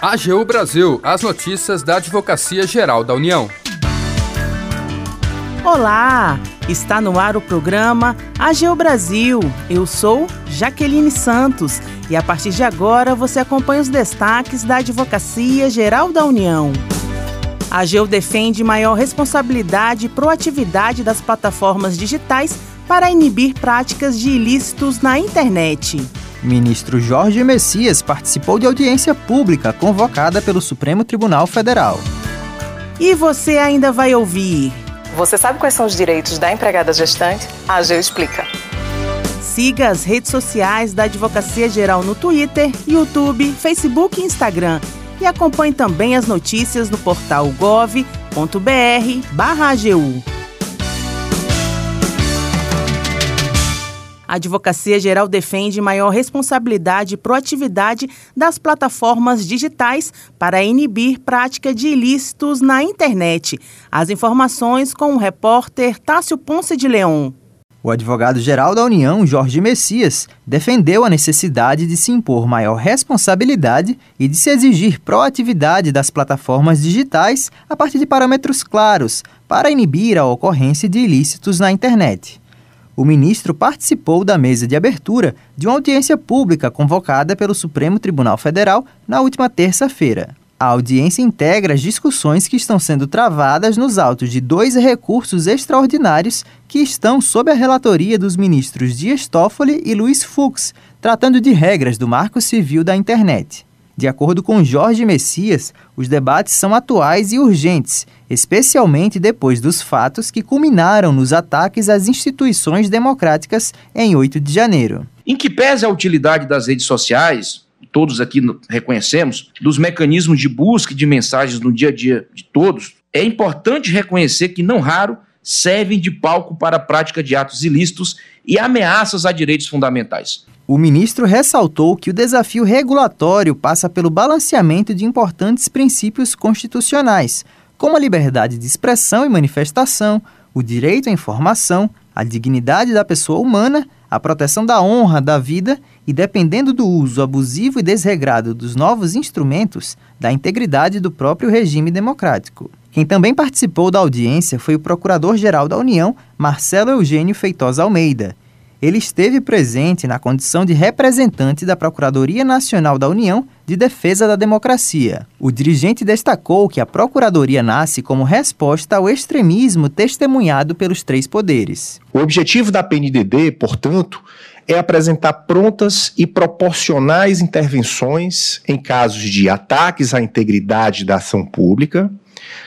AGU Brasil, as notícias da Advocacia Geral da União. Olá! Está no ar o programa AGU Brasil. Eu sou Jaqueline Santos e a partir de agora você acompanha os destaques da Advocacia Geral da União. A AGU defende maior responsabilidade e proatividade das plataformas digitais para inibir práticas de ilícitos na internet. Ministro Jorge Messias participou de audiência pública convocada pelo Supremo Tribunal Federal. E você ainda vai ouvir. Você sabe quais são os direitos da empregada gestante? A AGU explica. Siga as redes sociais da Advocacia Geral no Twitter, YouTube, Facebook e Instagram. E acompanhe também as notícias no portal gov.br/agu. A Advocacia Geral defende maior responsabilidade e proatividade das plataformas digitais para inibir prática de ilícitos na internet. As informações com o repórter Tássio Ponce de Leão. O advogado-geral da União, Jorge Messias, defendeu a necessidade de se impor maior responsabilidade e de se exigir proatividade das plataformas digitais a partir de parâmetros claros para inibir a ocorrência de ilícitos na internet o ministro participou da mesa de abertura de uma audiência pública convocada pelo Supremo Tribunal Federal na última terça-feira. A audiência integra as discussões que estão sendo travadas nos autos de dois recursos extraordinários que estão sob a relatoria dos ministros Dias Toffoli e Luiz Fux, tratando de regras do Marco Civil da Internet. De acordo com Jorge Messias, os debates são atuais e urgentes especialmente depois dos fatos que culminaram nos ataques às instituições democráticas em 8 de janeiro. Em que pese a utilidade das redes sociais, todos aqui reconhecemos, dos mecanismos de busca de mensagens no dia a dia de todos, é importante reconhecer que, não raro, servem de palco para a prática de atos ilícitos e ameaças a direitos fundamentais. O ministro ressaltou que o desafio regulatório passa pelo balanceamento de importantes princípios constitucionais, como a liberdade de expressão e manifestação, o direito à informação, a dignidade da pessoa humana, a proteção da honra da vida e, dependendo do uso abusivo e desregrado dos novos instrumentos, da integridade do próprio regime democrático. Quem também participou da audiência foi o Procurador-Geral da União, Marcelo Eugênio Feitosa Almeida, ele esteve presente na condição de representante da Procuradoria Nacional da União de Defesa da Democracia. O dirigente destacou que a Procuradoria nasce como resposta ao extremismo testemunhado pelos três poderes. O objetivo da PNDD, portanto, é apresentar prontas e proporcionais intervenções em casos de ataques à integridade da ação pública,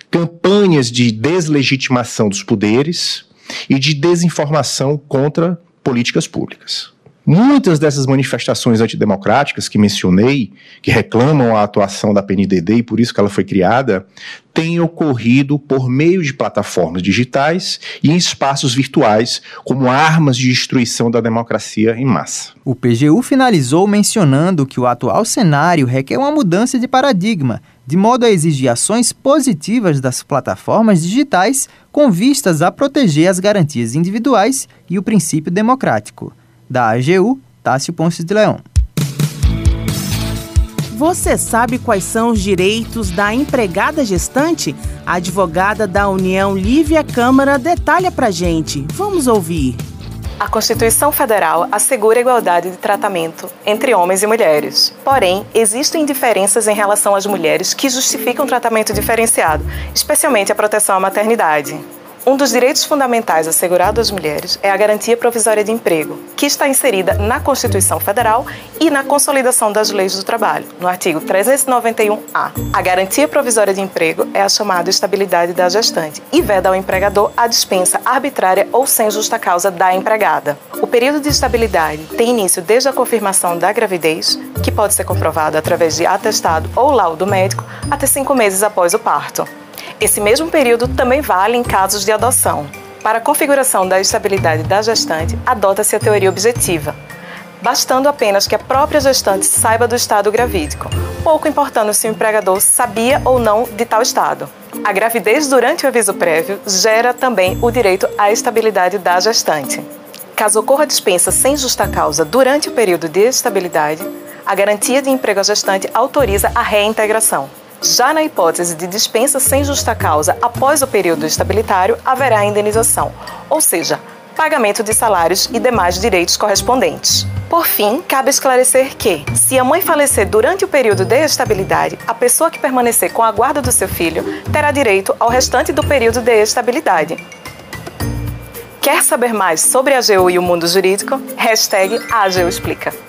campanhas de deslegitimação dos poderes e de desinformação contra políticas públicas. Muitas dessas manifestações antidemocráticas que mencionei, que reclamam a atuação da PNDD e por isso que ela foi criada, têm ocorrido por meio de plataformas digitais e em espaços virtuais como armas de destruição da democracia em massa. O PGU finalizou mencionando que o atual cenário requer uma mudança de paradigma, de modo a exigir ações positivas das plataformas digitais com vistas a proteger as garantias individuais e o princípio democrático. Da AGU, Tássio Ponce de Leão. Você sabe quais são os direitos da empregada gestante? A advogada da União Lívia Câmara detalha pra gente. Vamos ouvir. A Constituição Federal assegura a igualdade de tratamento entre homens e mulheres. Porém, existem diferenças em relação às mulheres que justificam tratamento diferenciado, especialmente a proteção à maternidade. Um dos direitos fundamentais assegurados às mulheres é a garantia provisória de emprego, que está inserida na Constituição Federal e na Consolidação das Leis do Trabalho, no artigo 391-A. A garantia provisória de emprego é a chamada estabilidade da gestante e veda ao empregador a dispensa arbitrária ou sem justa causa da empregada. O período de estabilidade tem início desde a confirmação da gravidez, que pode ser comprovado através de atestado ou laudo médico, até cinco meses após o parto. Esse mesmo período também vale em casos de adoção. Para a configuração da estabilidade da gestante, adota-se a teoria objetiva, bastando apenas que a própria gestante saiba do estado gravídico, pouco importando se o empregador sabia ou não de tal estado. A gravidez durante o aviso prévio gera também o direito à estabilidade da gestante. Caso ocorra dispensa sem justa causa durante o período de estabilidade, A garantia de emprego à gestante autoriza a reintegração. Já na hipótese de dispensa sem justa causa após o período estabilitário, haverá indenização, ou seja, pagamento de salários e demais direitos correspondentes. Por fim, cabe esclarecer que, se a mãe falecer durante o período de estabilidade, a pessoa que permanecer com a guarda do seu filho terá direito ao restante do período de estabilidade. Quer saber mais sobre a AGU e o mundo jurídico? Hashtag AGU Explica.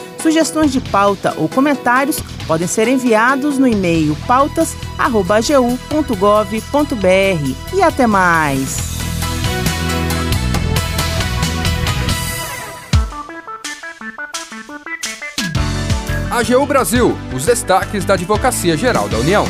Sugestões de pauta ou comentários podem ser enviados no e-mail pautas.agu.gov.br. E até mais! AGU Brasil, os destaques da Advocacia Geral da União.